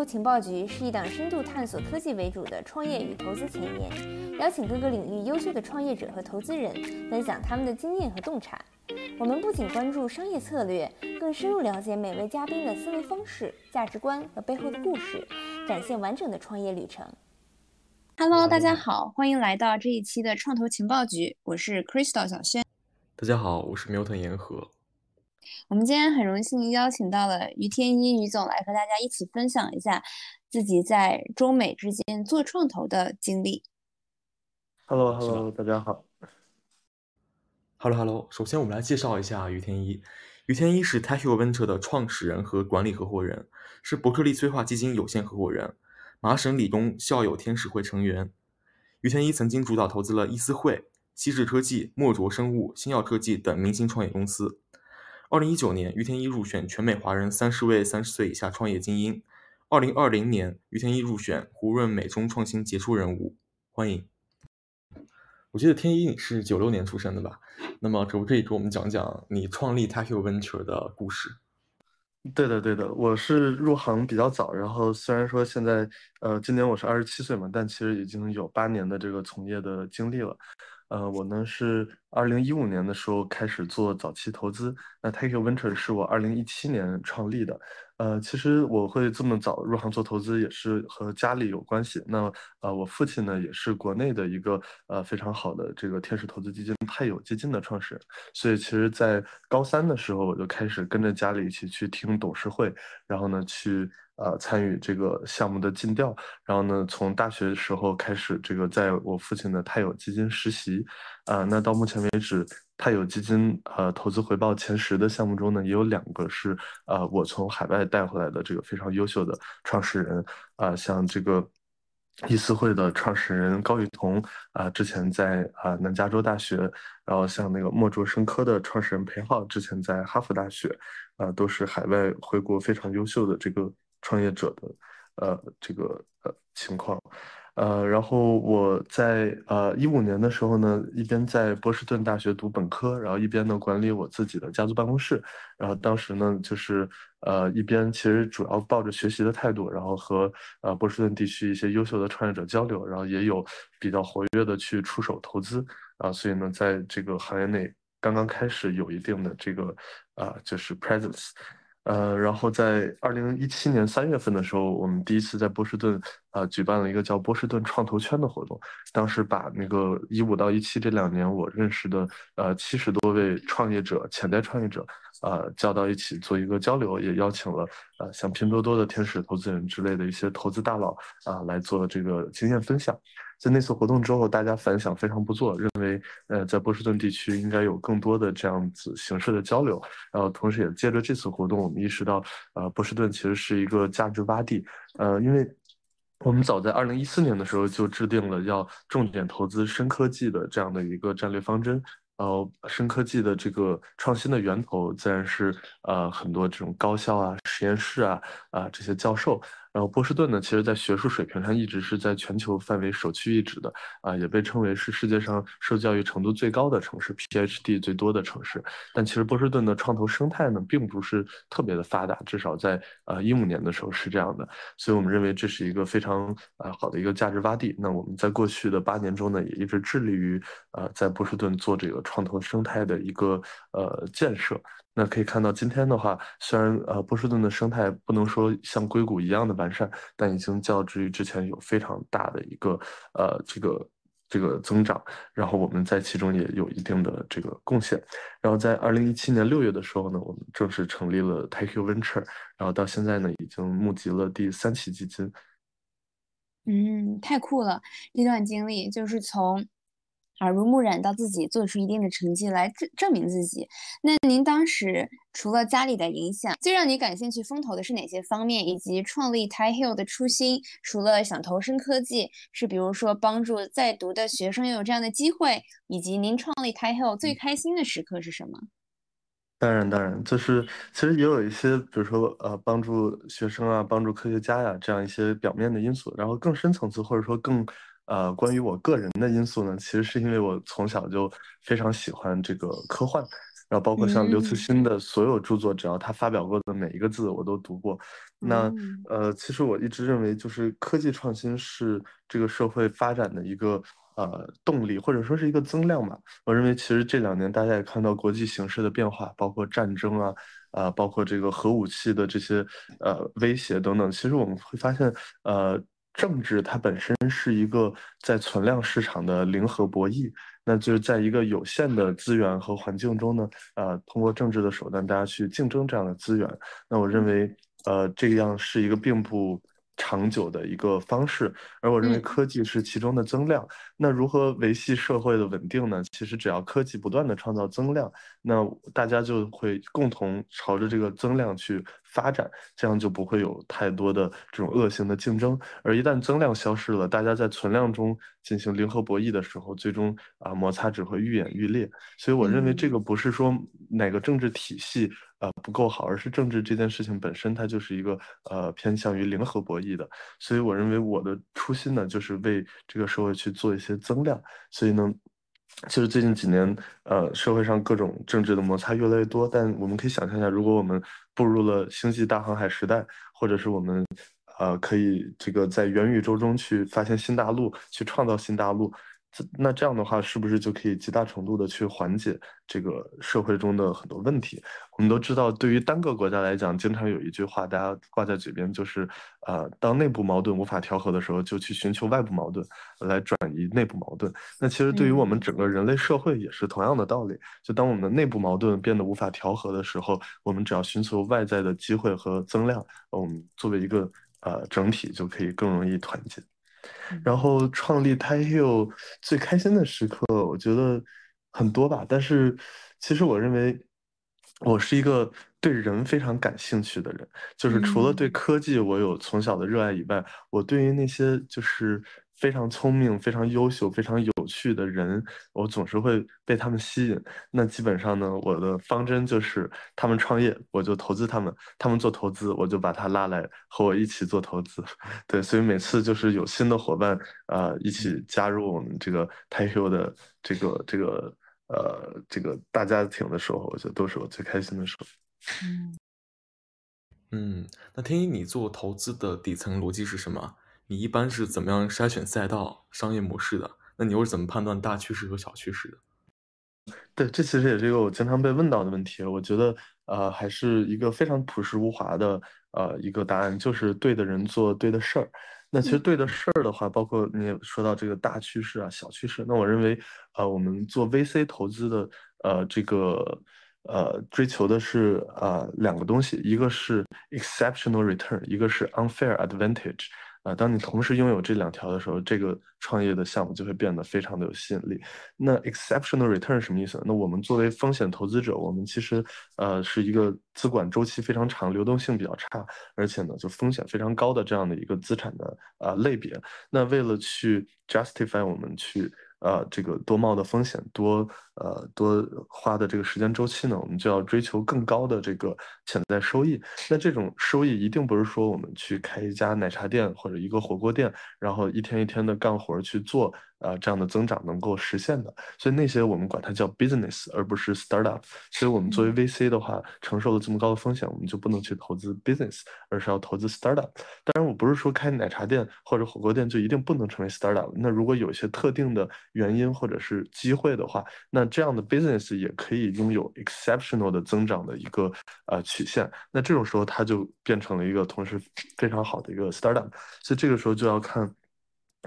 投情报局是一档深度探索科技为主的创业与投资前沿，邀请各个领域优秀的创业者和投资人分享他们的经验和洞察。我们不仅关注商业策略，更深入了解每位嘉宾的思维方式、价值观和背后的故事，展现完整的创业旅程。Hello，大家好，欢迎来到这一期的创投情报局，我是 Crystal 小轩。大家好，我是 Milton 言和。我们今天很荣幸邀请到了于天一于总来和大家一起分享一下自己在中美之间做创投的经历。Hello，Hello，大家好。Hello，Hello。首先，我们来介绍一下于天一。于天一是 Tech Venture 的创始人和管理合伙人，是伯克利催化基金有限合伙人，麻省理工校友天使会成员。于天一曾经主导投资了易思汇、西智科技、墨卓生物、星耀科技等明星创业公司。二零一九年，于天一入选全美华人三十位三十岁以下创业精英。二零二零年，于天一入选胡润美中创新杰出人物。欢迎。我记得天一你是九六年出生的吧？那么可不可以给我们讲讲你创立 Tech Venture 的故事？对的，对的，我是入行比较早，然后虽然说现在呃今年我是二十七岁嘛，但其实已经有八年的这个从业的经历了。呃，我呢是二零一五年的时候开始做早期投资，那 Take Venture 是我二零一七年创立的。呃，其实我会这么早入行做投资，也是和家里有关系。那呃，我父亲呢，也是国内的一个呃非常好的这个天使投资基金泰友基金的创始人。所以其实，在高三的时候，我就开始跟着家里一起去听董事会，然后呢，去呃参与这个项目的尽调。然后呢，从大学时候开始，这个在我父亲的泰友基金实习。啊，那到目前为止。泰友基金呃投资回报前十的项目中呢，也有两个是呃我从海外带回来的这个非常优秀的创始人啊，像这个易思汇的创始人高雨桐啊，之前在啊南加州大学，然后像那个墨卓生科的创始人裴浩，之前在哈佛大学，啊都是海外回国非常优秀的这个创业者的呃这个呃情况。呃，然后我在呃一五年的时候呢，一边在波士顿大学读本科，然后一边呢管理我自己的家族办公室。然后当时呢，就是呃一边其实主要抱着学习的态度，然后和呃波士顿地区一些优秀的创业者交流，然后也有比较活跃的去出手投资啊。所以呢，在这个行业内刚刚开始有一定的这个啊就是 presence。呃，然后在二零一七年三月份的时候，我们第一次在波士顿呃举办了一个叫波士顿创投圈的活动。当时把那个一五到一七这两年我认识的呃七十多位创业者、潜在创业者，呃叫到一起做一个交流，也邀请了呃像拼多多的天使投资人之类的一些投资大佬啊来做这个经验分享。在那次活动之后，大家反响非常不错，认为呃在波士顿地区应该有更多的这样子形式的交流。然后同时也借着这次活动，我们意识到，呃波士顿其实是一个价值洼地。呃，因为我们早在二零一四年的时候就制定了要重点投资深科技的这样的一个战略方针。呃，深科技的这个创新的源头自然是呃很多这种高校啊、实验室啊啊这些教授。然后波士顿呢，其实在学术水平上一直是在全球范围首屈一指的啊，也被称为是世界上受教育程度最高的城市，PhD 最多的城市。但其实波士顿的创投生态呢，并不是特别的发达，至少在呃一五年的时候是这样的。所以我们认为这是一个非常呃好的一个价值洼地。那我们在过去的八年中呢，也一直致力于呃在波士顿做这个创投生态的一个呃建设。那可以看到，今天的话，虽然呃波士顿的生态不能说像硅谷一样的完善，但已经较之于之前有非常大的一个呃这个这个增长。然后我们在其中也有一定的这个贡献。然后在二零一七年六月的时候呢，我们正式成立了 Take You Venture，然后到现在呢，已经募集了第三期基金。嗯，太酷了！这段经历就是从。耳濡目染到自己做出一定的成绩来证证明自己。那您当时除了家里的影响，最让你感兴趣风投的是哪些方面？以及创立 t i Hill 的初心，除了想投身科技，是比如说帮助在读的学生有这样的机会，以及您创立 t i Hill 最开心的时刻是什么？当然，当然，就是其实也有一些，比如说呃，帮助学生啊，帮助科学家呀，这样一些表面的因素。然后更深层次或者说更。呃，关于我个人的因素呢，其实是因为我从小就非常喜欢这个科幻，然后包括像刘慈欣的所有著作，只要他发表过的每一个字，我都读过。那呃，其实我一直认为，就是科技创新是这个社会发展的一个呃动力，或者说是一个增量吧。我认为，其实这两年大家也看到国际形势的变化，包括战争啊，啊，包括这个核武器的这些呃威胁等等。其实我们会发现，呃，政治它本身是一个在存量市场的零和博弈。那就是在一个有限的资源和环境中呢，呃，通过政治的手段，大家去竞争这样的资源。那我认为，呃，这样是一个并不。长久的一个方式，而我认为科技是其中的增量。那如何维系社会的稳定呢？其实只要科技不断的创造增量，那大家就会共同朝着这个增量去发展，这样就不会有太多的这种恶性的竞争。而一旦增量消失了，大家在存量中进行零和博弈的时候，最终啊摩擦只会愈演愈烈。所以我认为这个不是说哪个政治体系。呃，不够好，而是政治这件事情本身，它就是一个呃偏向于零和博弈的。所以我认为我的初心呢，就是为这个社会去做一些增量。所以呢，其实最近几年，呃，社会上各种政治的摩擦越来越多。但我们可以想象一下，如果我们步入了星际大航海时代，或者是我们呃可以这个在元宇宙中去发现新大陆，去创造新大陆。那这样的话，是不是就可以极大程度的去缓解这个社会中的很多问题？我们都知道，对于单个国家来讲，经常有一句话大家挂在嘴边，就是，呃，当内部矛盾无法调和的时候，就去寻求外部矛盾来转移内部矛盾。那其实对于我们整个人类社会也是同样的道理。就当我们的内部矛盾变得无法调和的时候，我们只要寻求外在的机会和增量，我们作为一个呃整体就可以更容易团结。然后创立 t i h i l 最开心的时刻，我觉得很多吧。但是其实我认为，我是一个对人非常感兴趣的人。就是除了对科技我有从小的热爱以外，我对于那些就是。非常聪明、非常优秀、非常有趣的人，我总是会被他们吸引。那基本上呢，我的方针就是他们创业，我就投资他们；他们做投资，我就把他拉来和我一起做投资。对，所以每次就是有新的伙伴啊，一起加入我们这个 t a k o 的这个这个呃这个大家庭的时候，我觉得都是我最开心的时候。嗯嗯，那天一，你做投资的底层逻辑是什么？你一般是怎么样筛选赛道、商业模式的？那你又是怎么判断大趋势和小趋势的？对，这其实也是一个我经常被问到的问题。我觉得，呃，还是一个非常朴实无华的，呃，一个答案，就是对的人做对的事儿。那其实对的事儿的话，包括你也说到这个大趋势啊、小趋势。那我认为，呃，我们做 VC 投资的，呃，这个，呃，追求的是呃两个东西，一个是 exceptional return，一个是 unfair advantage。啊，当你同时拥有这两条的时候，这个创业的项目就会变得非常的有吸引力。那 exceptional return 什么意思？那我们作为风险投资者，我们其实呃是一个资管周期非常长、流动性比较差，而且呢就风险非常高的这样的一个资产的呃类别。那为了去 justify 我们去。呃，这个多冒的风险，多呃多花的这个时间周期呢，我们就要追求更高的这个潜在收益。那这种收益一定不是说我们去开一家奶茶店或者一个火锅店，然后一天一天的干活去做。呃，这样的增长能够实现的，所以那些我们管它叫 business，而不是 startup。所以我们作为 VC 的话，承受了这么高的风险，我们就不能去投资 business，而是要投资 startup。当然，我不是说开奶茶店或者火锅店就一定不能成为 startup。那如果有一些特定的原因或者是机会的话，那这样的 business 也可以拥有 exceptional 的增长的一个呃曲线。那这种时候，它就变成了一个同时非常好的一个 startup。所以这个时候就要看。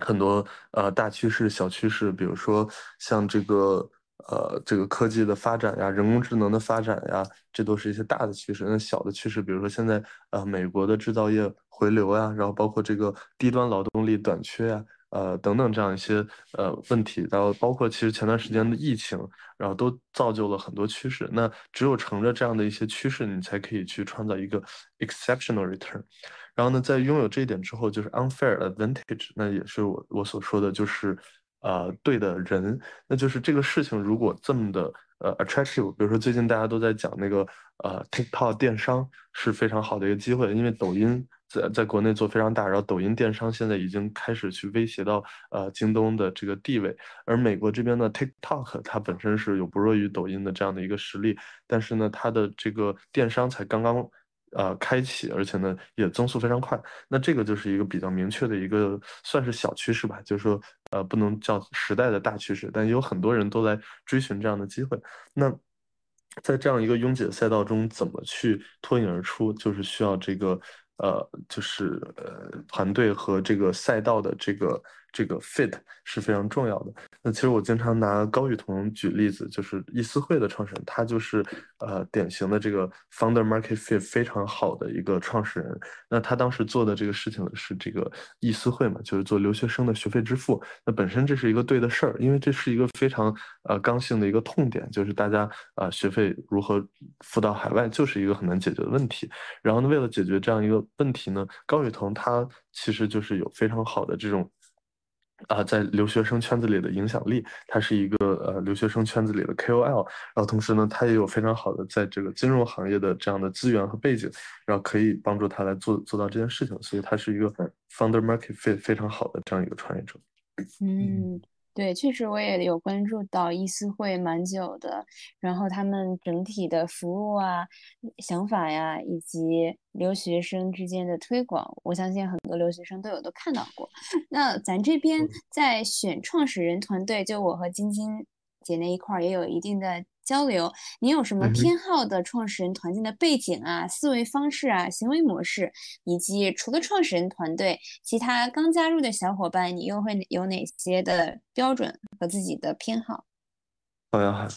很多呃大趋势、小趋势，比如说像这个呃这个科技的发展呀、人工智能的发展呀，这都是一些大的趋势。那小的趋势，比如说现在呃美国的制造业回流呀，然后包括这个低端劳动力短缺呀，呃等等这样一些呃问题，然后包括其实前段时间的疫情，然后都造就了很多趋势。那只有乘着这样的一些趋势，你才可以去创造一个 exceptional return。然后呢，在拥有这一点之后，就是 unfair advantage，那也是我我所说的就是，呃，对的人，那就是这个事情如果这么的呃 attractive，比如说最近大家都在讲那个呃 TikTok 电商是非常好的一个机会，因为抖音。在在国内做非常大，然后抖音电商现在已经开始去威胁到呃京东的这个地位，而美国这边呢，TikTok 它本身是有不弱于抖音的这样的一个实力，但是呢，它的这个电商才刚刚呃开启，而且呢也增速非常快，那这个就是一个比较明确的一个算是小趋势吧，就是说呃不能叫时代的大趋势，但有很多人都在追寻这样的机会，那。在这样一个拥挤的赛道中，怎么去脱颖而出，就是需要这个，呃，就是呃，团队和这个赛道的这个。这个 fit 是非常重要的。那其实我经常拿高雨桐举例子，就是易思汇的创始人，他就是呃典型的这个 founder market fit 非常好的一个创始人。那他当时做的这个事情是这个易思汇嘛，就是做留学生的学费支付。那本身这是一个对的事儿，因为这是一个非常呃刚性的一个痛点，就是大家啊学费如何付到海外，就是一个很难解决的问题。然后呢，为了解决这样一个问题呢，高雨桐他其实就是有非常好的这种。啊，在留学生圈子里的影响力，他是一个呃留学生圈子里的 KOL，然后同时呢，他也有非常好的在这个金融行业的这样的资源和背景，然后可以帮助他来做做到这件事情，所以他是一个 founder market fit 非常好的这样一个创业者。嗯。对，确实我也有关注到易思会蛮久的，然后他们整体的服务啊、想法呀，以及留学生之间的推广，我相信很多留学生都有都看到过。那咱这边在选创始人团队，就我和晶晶姐那一块儿也有一定的。交流，您有什么偏好的创始人团队的背景啊、思维方式啊、行为模式，以及除了创始人团队，其他刚加入的小伙伴，你又会有哪些的标准和自己的偏好？好呀，好，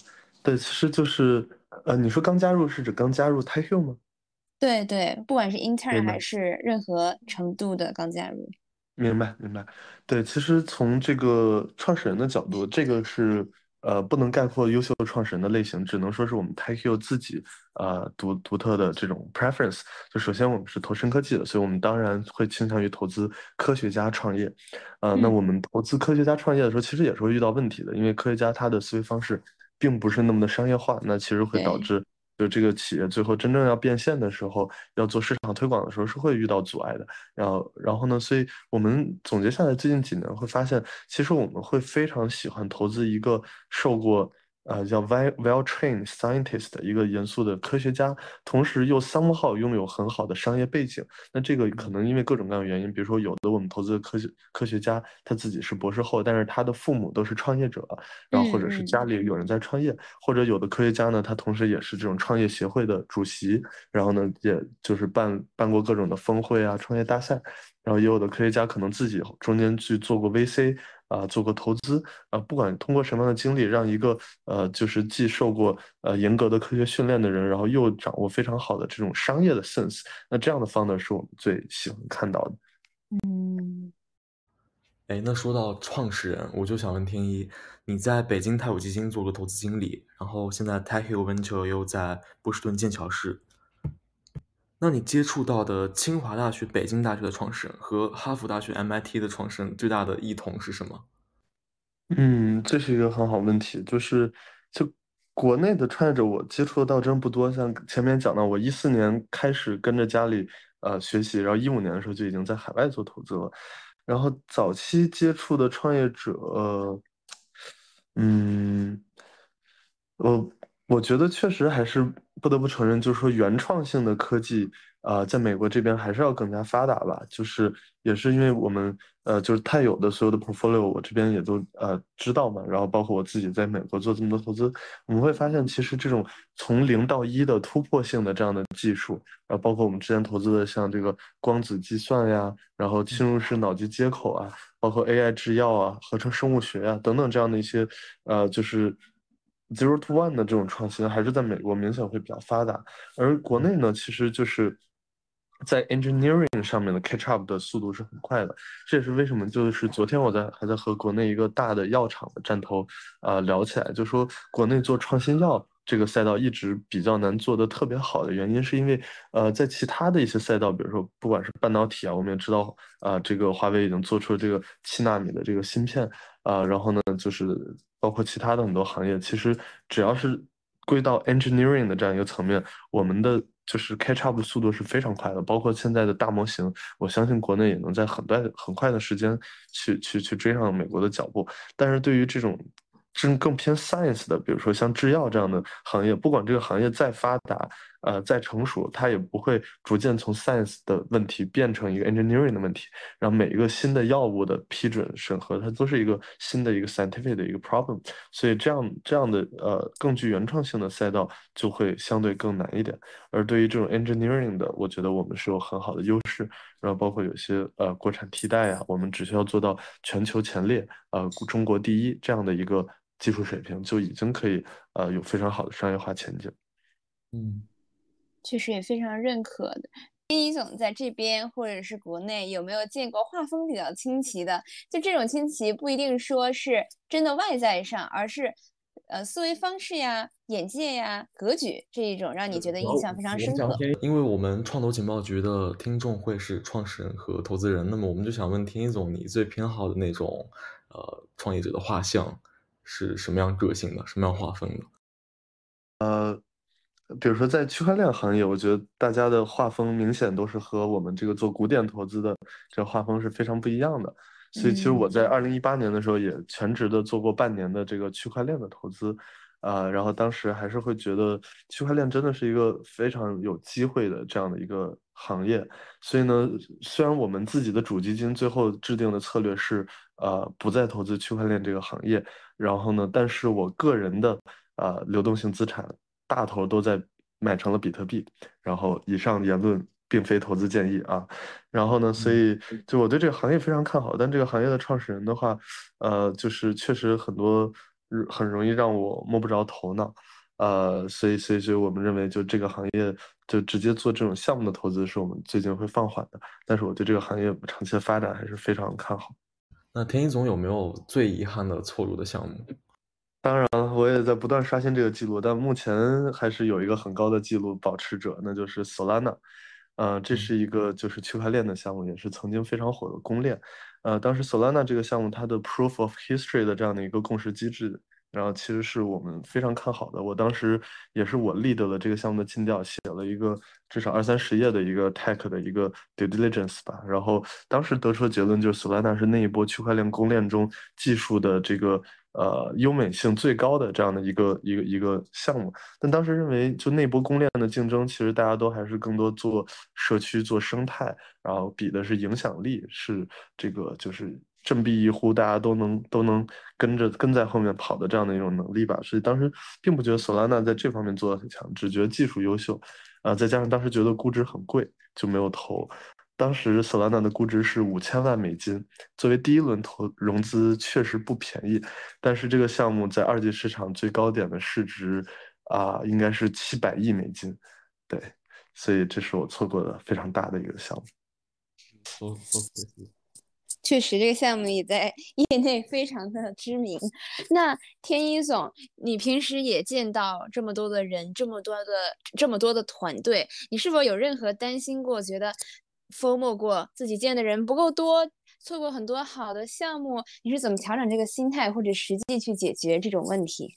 对，其实就是，呃，你说刚加入是指刚加入 t e 吗？对对，不管是 intern 还是任何程度的刚加入。明白，明白。对，其实从这个创始人的角度，这个是。呃，不能概括优秀创始人的类型，只能说是我们 TechU 自己呃独独特的这种 preference。就首先我们是投深科技的，所以我们当然会倾向于投资科学家创业。呃，那我们投资科学家创业的时候，其实也是会遇到问题的，因为科学家他的思维方式并不是那么的商业化，那其实会导致。就这个企业最后真正要变现的时候，要做市场推广的时候，是会遇到阻碍的。然后，然后呢？所以我们总结下来，最近几年会发现，其实我们会非常喜欢投资一个受过。呃，叫 well well trained scientist 的一个严肃的科学家，同时又 somehow 拥有很好的商业背景。那这个可能因为各种各样的原因，比如说有的我们投资的科学科学家他自己是博士后，但是他的父母都是创业者，然后或者是家里有人在创业，或者有的科学家呢，他同时也是这种创业协会的主席，然后呢，也就是办办过各种的峰会啊，创业大赛，然后也有的科学家可能自己中间去做过 VC。啊，做过投资啊，不管通过什么样的经历，让一个呃，就是既受过呃严格的科学训练的人，然后又掌握非常好的这种商业的 sense，那这样的 founder 是我们最喜欢看到的。嗯，哎，那说到创始人，我就想问天一，你在北京太古基金做过投资经理，然后现在 Tech Hill Venture 又在波士顿剑桥市。那你接触到的清华大学、北京大学的创始人和哈佛大学、MIT 的创始人最大的异同是什么？嗯，这是一个很好问题。就是就国内的创业者，我接触的倒真不多。像前面讲到，我一四年开始跟着家里呃学习，然后一五年的时候就已经在海外做投资了。然后早期接触的创业者，嗯，我我觉得确实还是不得不承认，就是说原创性的科技。啊，在美国这边还是要更加发达吧，就是也是因为我们呃，就是太有的所有的 portfolio，我这边也都呃知道嘛，然后包括我自己在美国做这么多投资，我们会发现其实这种从零到一的突破性的这样的技术，然后包括我们之前投资的像这个光子计算呀，然后侵入式脑机接口啊，包括 AI 制药啊，合成生物学啊等等这样的一些呃，就是 zero to one 的这种创新，还是在美国明显会比较发达，而国内呢，其实就是。在 engineering 上面的 catch up 的速度是很快的，这也是为什么就是昨天我在还在和国内一个大的药厂的战头啊聊起来，就说国内做创新药这个赛道一直比较难做的特别好的原因，是因为呃在其他的一些赛道，比如说不管是半导体啊，我们也知道啊这个华为已经做出了这个七纳米的这个芯片啊，然后呢就是包括其他的很多行业，其实只要是归到 engineering 的这样一个层面，我们的就是 catch up 的速度是非常快的。包括现在的大模型，我相信国内也能在很快很快的时间去去去追上美国的脚步。但是对于这种真更偏 science 的，比如说像制药这样的行业，不管这个行业再发达。呃，再成熟，它也不会逐渐从 science 的问题变成一个 engineering 的问题。然后每一个新的药物的批准审核，它都是一个新的一个 scientific 的一个 problem。所以这样这样的呃更具原创性的赛道就会相对更难一点。而对于这种 engineering 的，我觉得我们是有很好的优势。然后包括有些呃国产替代啊，我们只需要做到全球前列，呃中国第一这样的一个技术水平，就已经可以呃有非常好的商业化前景。嗯。确实也非常认可的。丁一总在这边或者是国内有没有见过画风比较清奇的？就这种清奇不一定说是真的外在上，而是呃思维方式呀、眼界呀、格局这一种让你觉得印象非常深刻。因为我们创投情报局的听众会是创始人和投资人，那么我们就想问天一总，你最偏好的那种呃创业者的画像是什么样个性的、什么样画风的？呃。比如说，在区块链行业，我觉得大家的画风明显都是和我们这个做古典投资的这画风是非常不一样的。所以，其实我在二零一八年的时候也全职的做过半年的这个区块链的投资，啊，然后当时还是会觉得区块链真的是一个非常有机会的这样的一个行业。所以呢，虽然我们自己的主基金最后制定的策略是，呃，不再投资区块链这个行业，然后呢，但是我个人的啊流动性资产。大头都在买成了比特币，然后以上言论并非投资建议啊。然后呢，所以就我对这个行业非常看好，但这个行业的创始人的话，呃，就是确实很多很容易让我摸不着头脑，呃，所以所以所以我们认为就这个行业就直接做这种项目的投资是我们最近会放缓的。但是我对这个行业长期的发展还是非常看好。那田一总有没有最遗憾的错入的项目？当然了，我也在不断刷新这个记录，但目前还是有一个很高的记录保持者，那就是 Solana。呃，这是一个就是区块链的项目，也是曾经非常火的公链。呃，当时 Solana 这个项目它的 Proof of History 的这样的一个共识机制。然后其实是我们非常看好的，我当时也是我 lead 了这个项目的尽调，写了一个至少二三十页的一个 tech 的一个 due diligence 吧。然后当时得出的结论就是，，Solana 是那一波区块链公链中技术的这个呃优美性最高的这样的一个一个一个项目。但当时认为，就那波公链的竞争，其实大家都还是更多做社区、做生态，然后比的是影响力，是这个就是。振臂一呼，大家都能都能跟着跟在后面跑的这样的一种能力吧，所以当时并不觉得索拉纳在这方面做的很强，只觉得技术优秀，啊，再加上当时觉得估值很贵，就没有投。当时 Solana 的估值是五千万美金，作为第一轮投融资确实不便宜，但是这个项目在二级市场最高点的市值啊，应该是七百亿美金，对，所以这是我错过的非常大的一个项目。确实，这个项目也在业内非常的知名。那天一总，你平时也见到这么多的人，这么多的这么多的团队，你是否有任何担心过？觉得 FOMO 过，自己见的人不够多，错过很多好的项目？你是怎么调整这个心态，或者实际去解决这种问题？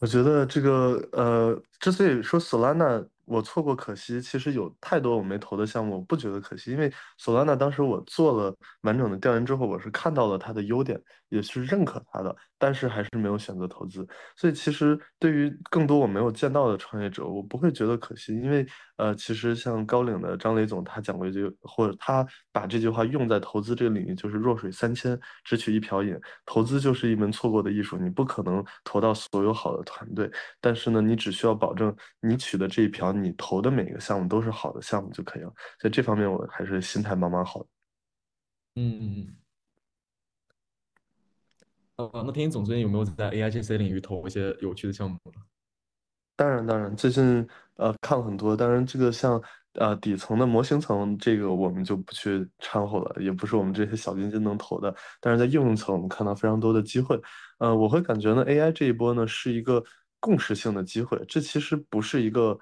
我觉得这个呃，之所以说索拉纳。我错过可惜，其实有太多我没投的项目，我不觉得可惜，因为索拉纳当时我做了完整的调研之后，我是看到了它的优点，也是认可他的，但是还是没有选择投资。所以其实对于更多我没有见到的创业者，我不会觉得可惜，因为呃，其实像高瓴的张雷总他讲过一句，或者他把这句话用在投资这个领域，就是弱水三千，只取一瓢饮。投资就是一门错过的艺术，你不可能投到所有好的团队，但是呢，你只需要保证你取的这一瓢。你投的每一个项目都是好的项目就可以了，在这方面我还是心态蛮蛮好的。嗯嗯嗯。呃，那天一总最近有没有在 AIGC 领域投一些有趣的项目呢？当然当然，最近呃看了很多，当然这个像呃底层的模型层这个我们就不去掺和了，也不是我们这些小基金能投的。但是在应用层我们看到非常多的机会。呃，我会感觉呢 AI 这一波呢是一个共识性的机会，这其实不是一个。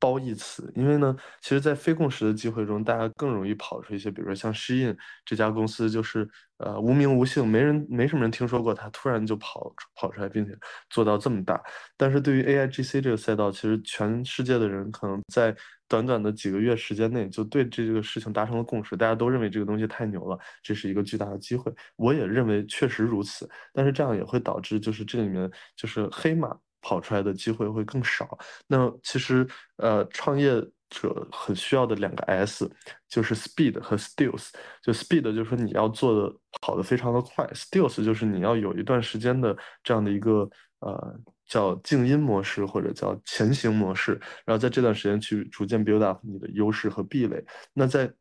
褒义词，因为呢，其实，在非共识的机会中，大家更容易跑出一些，比如说像诗印这家公司，就是呃无名无姓，没人没什么人听说过它，突然就跑跑出来，并且做到这么大。但是对于 AIGC 这个赛道，其实全世界的人可能在短短的几个月时间内就对这个事情达成了共识，大家都认为这个东西太牛了，这是一个巨大的机会。我也认为确实如此，但是这样也会导致就是这里面就是黑马。跑出来的机会会更少。那其实，呃，创业者很需要的两个 S，就是 speed 和 stills。就 speed 就是说你要做的跑得非常的快，stills 就是你要有一段时间的这样的一个呃叫静音模式或者叫前行模式，然后在这段时间去逐渐 build up 你的优势和壁垒。那在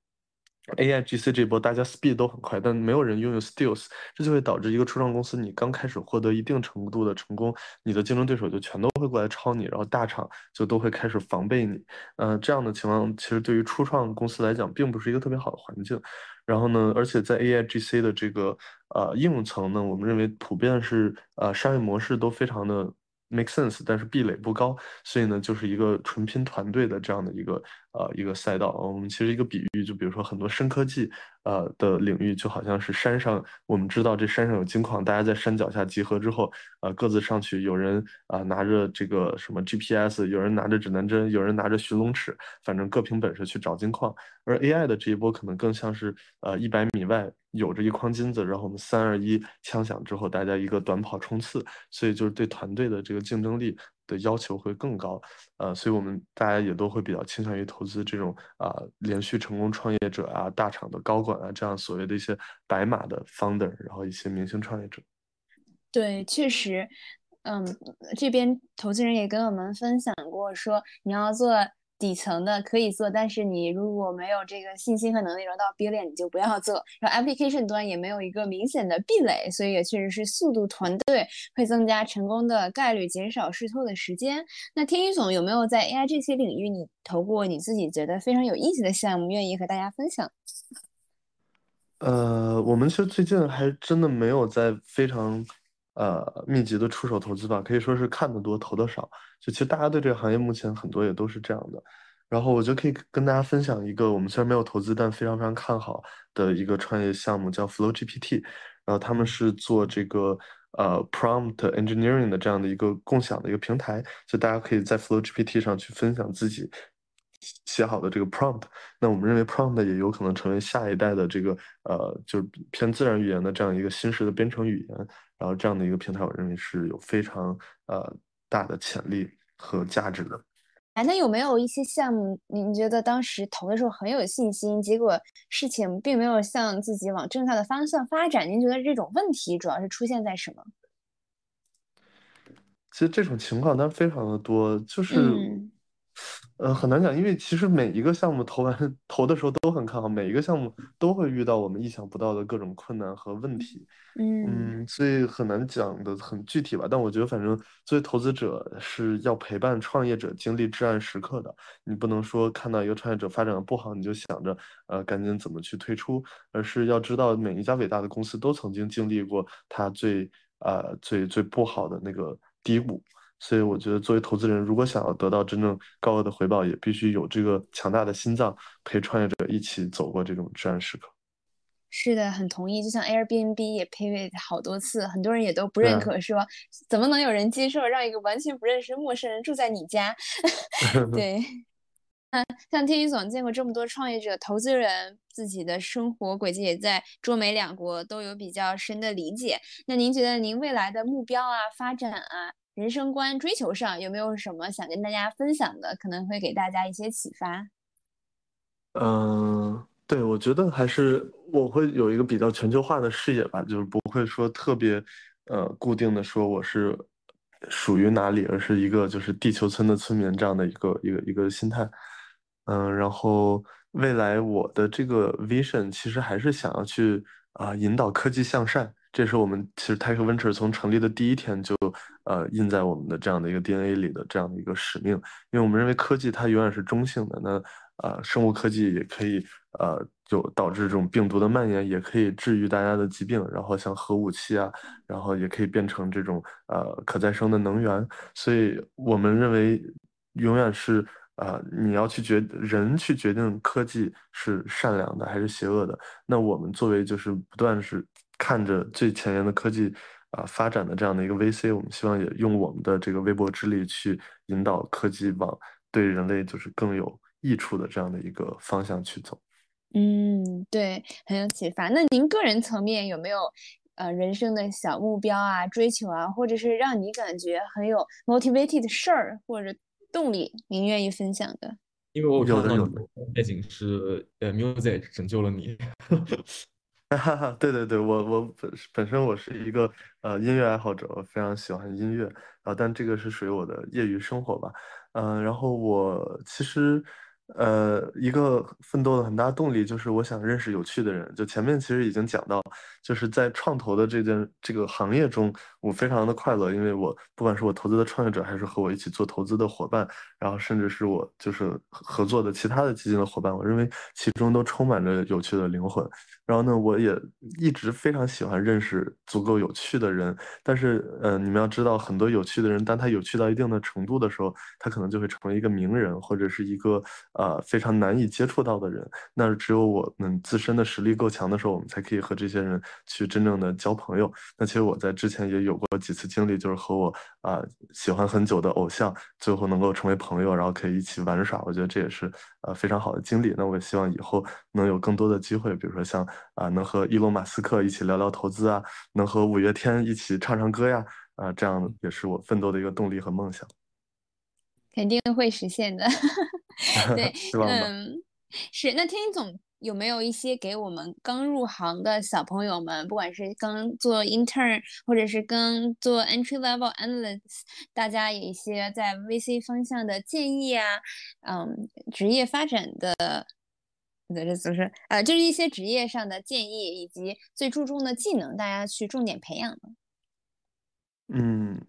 A I G C 这波大家 speed 都很快，但没有人拥有 stills，这就会导致一个初创公司，你刚开始获得一定程度的成功，你的竞争对手就全都会过来抄你，然后大厂就都会开始防备你。嗯，这样的情况其实对于初创公司来讲，并不是一个特别好的环境。然后呢，而且在 A I G C 的这个呃应用层呢，我们认为普遍是呃商业模式都非常的。make sense，但是壁垒不高，所以呢，就是一个纯拼团队的这样的一个呃一个赛道。我们其实一个比喻，就比如说很多深科技呃的领域，就好像是山上，我们知道这山上有金矿，大家在山脚下集合之后，呃各自上去，有人啊拿着这个什么 GPS，有人拿着指南针，有人拿着寻龙尺，反正各凭本事去找金矿。而 AI 的这一波可能更像是呃一百米外。有着一筐金子，然后我们三二一枪响之后，大家一个短跑冲刺，所以就是对团队的这个竞争力的要求会更高，呃，所以我们大家也都会比较倾向于投资这种啊连续成功创业者啊、大厂的高管啊这样所谓的一些白马的 founder，然后一些明星创业者。对，确实，嗯，这边投资人也跟我们分享过，说你要做。底层的可以做，但是你如果没有这个信心和能力融到 B 链你就不要做。然后 application 端也没有一个明显的壁垒，所以也确实是速度团队会增加成功的概率，减少试错的时间。那天宇总有没有在 AI 这些领域你投过你自己觉得非常有意思的项目，愿意和大家分享？呃，我们其实最近还真的没有在非常呃密集的出手投资吧，可以说是看得多投的少。就其实大家对这个行业目前很多也都是这样的，然后我就可以跟大家分享一个我们虽然没有投资，但非常非常看好的一个创业项目，叫 Flow GPT。然后他们是做这个呃 prompt engineering 的这样的一个共享的一个平台，就大家可以在 Flow GPT 上去分享自己写好的这个 prompt。那我们认为 prompt 也有可能成为下一代的这个呃就是偏自然语言的这样一个新式的编程语言。然后这样的一个平台，我认为是有非常呃。大的潜力和价值的，哎，那有没有一些项目，您觉得当时投的时候很有信心，结果事情并没有向自己往正向的方向发展？您觉得这种问题主要是出现在什么？其实这种情况它非常的多，就是，呃，很难讲，因为其实每一个项目投完 投的时候都很看好，每一个项目都会遇到我们意想不到的各种困难和问题。嗯，所以很难讲的很具体吧，但我觉得反正作为投资者是要陪伴创业者经历至暗时刻的，你不能说看到一个创业者发展的不好，你就想着呃赶紧怎么去退出，而是要知道每一家伟大的公司都曾经经历过它最呃最最不好的那个低谷，所以我觉得作为投资人，如果想要得到真正高额的回报，也必须有这个强大的心脏陪创业者一起走过这种至暗时刻。是的，很同意。就像 Airbnb 也 pivot 好多次，很多人也都不认可，说怎么能有人接受让一个完全不认识的陌生人住在你家？对，嗯，像天宇总见过这么多创业者、投资人，自己的生活轨迹也在中美两国都有比较深的理解。那您觉得您未来的目标啊、发展啊、人生观追求上有没有什么想跟大家分享的？可能会给大家一些启发。嗯。对，我觉得还是我会有一个比较全球化的视野吧，就是不会说特别，呃，固定的说我是属于哪里，而是一个就是地球村的村民这样的一个一个一个心态。嗯，然后未来我的这个 vision 其实还是想要去啊引导科技向善，这是我们其实 Tech Venture 从成立的第一天就呃印在我们的这样的一个 DNA 里的这样的一个使命，因为我们认为科技它永远是中性的，那呃生物科技也可以。呃，就导致这种病毒的蔓延，也可以治愈大家的疾病，然后像核武器啊，然后也可以变成这种呃可再生的能源。所以我们认为，永远是啊，你要去决人去决定科技是善良的还是邪恶的。那我们作为就是不断是看着最前沿的科技啊发展的这样的一个 VC，我们希望也用我们的这个微薄之力去引导科技往对人类就是更有益处的这样的一个方向去走。嗯，对，很有启发。那您个人层面有没有呃人生的小目标啊、追求啊，或者是让你感觉很有 motivated 的事儿或者动力，您愿意分享的？因为我有的背景是呃 music 拯救了你。哈哈，对对对，我我本本身我是一个呃音乐爱好者，我非常喜欢音乐啊，但这个是属于我的业余生活吧，嗯，然后我其实。呃，一个奋斗的很大动力就是我想认识有趣的人。就前面其实已经讲到，就是在创投的这件这个行业中，我非常的快乐，因为我不管是我投资的创业者，还是和我一起做投资的伙伴，然后甚至是我就是合作的其他的基金的伙伴，我认为其中都充满着有趣的灵魂。然后呢，我也一直非常喜欢认识足够有趣的人。但是，呃，你们要知道，很多有趣的人，当他有趣到一定的程度的时候，他可能就会成为一个名人，或者是一个呃非常难以接触到的人。那只有我们自身的实力够强的时候，我们才可以和这些人去真正的交朋友。那其实我在之前也有过几次经历，就是和我啊喜欢很久的偶像，最后能够成为朋友，然后可以一起玩耍。我觉得这也是呃非常好的经历。那我也希望以后能有更多的机会，比如说像。啊，能和伊隆马斯克一起聊聊投资啊，能和五月天一起唱唱歌呀，啊，这样也是我奋斗的一个动力和梦想。肯定会实现的。对，嗯，是。那天一总有没有一些给我们刚入行的小朋友们，不管是刚做 intern，或者是刚做 entry level analyst，大家有一些在 VC 方向的建议啊？嗯，职业发展的。对，这就是呃，就是一些职业上的建议，以及最注重的技能，大家去重点培养的。嗯，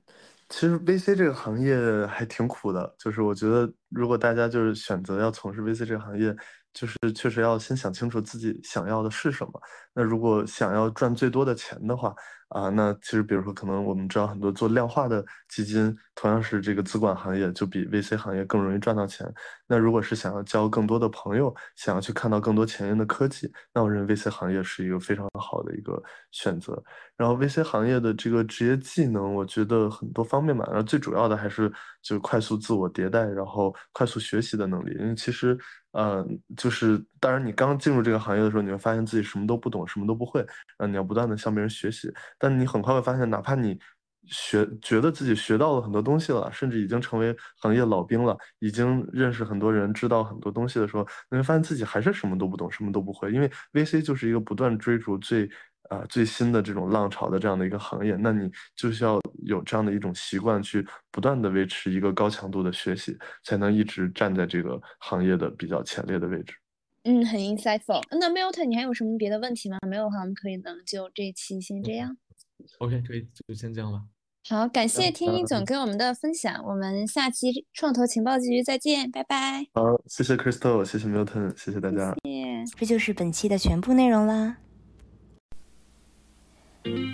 其实 VC 这个行业还挺苦的，就是我觉得如果大家就是选择要从事 VC 这个行业。就是确实要先想清楚自己想要的是什么。那如果想要赚最多的钱的话，啊，那其实比如说，可能我们知道很多做量化的基金，同样是这个资管行业，就比 VC 行业更容易赚到钱。那如果是想要交更多的朋友，想要去看到更多前沿的科技，那我认为 VC 行业是一个非常好的一个选择。然后 VC 行业的这个职业技能，我觉得很多方面嘛，然后最主要的还是就快速自我迭代，然后快速学习的能力。因为其实。嗯，就是当然，你刚进入这个行业的时候，你会发现自己什么都不懂，什么都不会。啊，你要不断的向别人学习，但你很快会发现，哪怕你学觉得自己学到了很多东西了，甚至已经成为行业老兵了，已经认识很多人，知道很多东西的时候，你会发现自己还是什么都不懂，什么都不会。因为 VC 就是一个不断追逐最。啊，最新的这种浪潮的这样的一个行业，那你就需要有这样的一种习惯，去不断的维持一个高强度的学习，才能一直站在这个行业的比较前列的位置。嗯，很 insightful。那 Milton，你还有什么别的问题吗？没有的话，我们可以能就这一期先这样。OK，可以就先这样吧。好，感谢天一总给我们的分享，我们下期创投情报局再见，拜拜。好，谢谢 Crystal，谢谢 Milton，谢谢大家。谢谢。这就是本期的全部内容啦。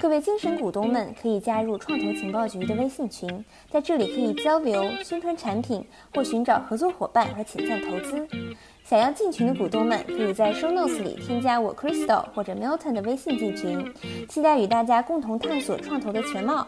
各位精神股东们可以加入创投情报局的微信群，在这里可以交流、宣传产品或寻找合作伙伴和潜在投资。想要进群的股东们可以在 show notes 里添加我 crystal 或者 milton 的微信进群期待与大家共同探索创投的全貌。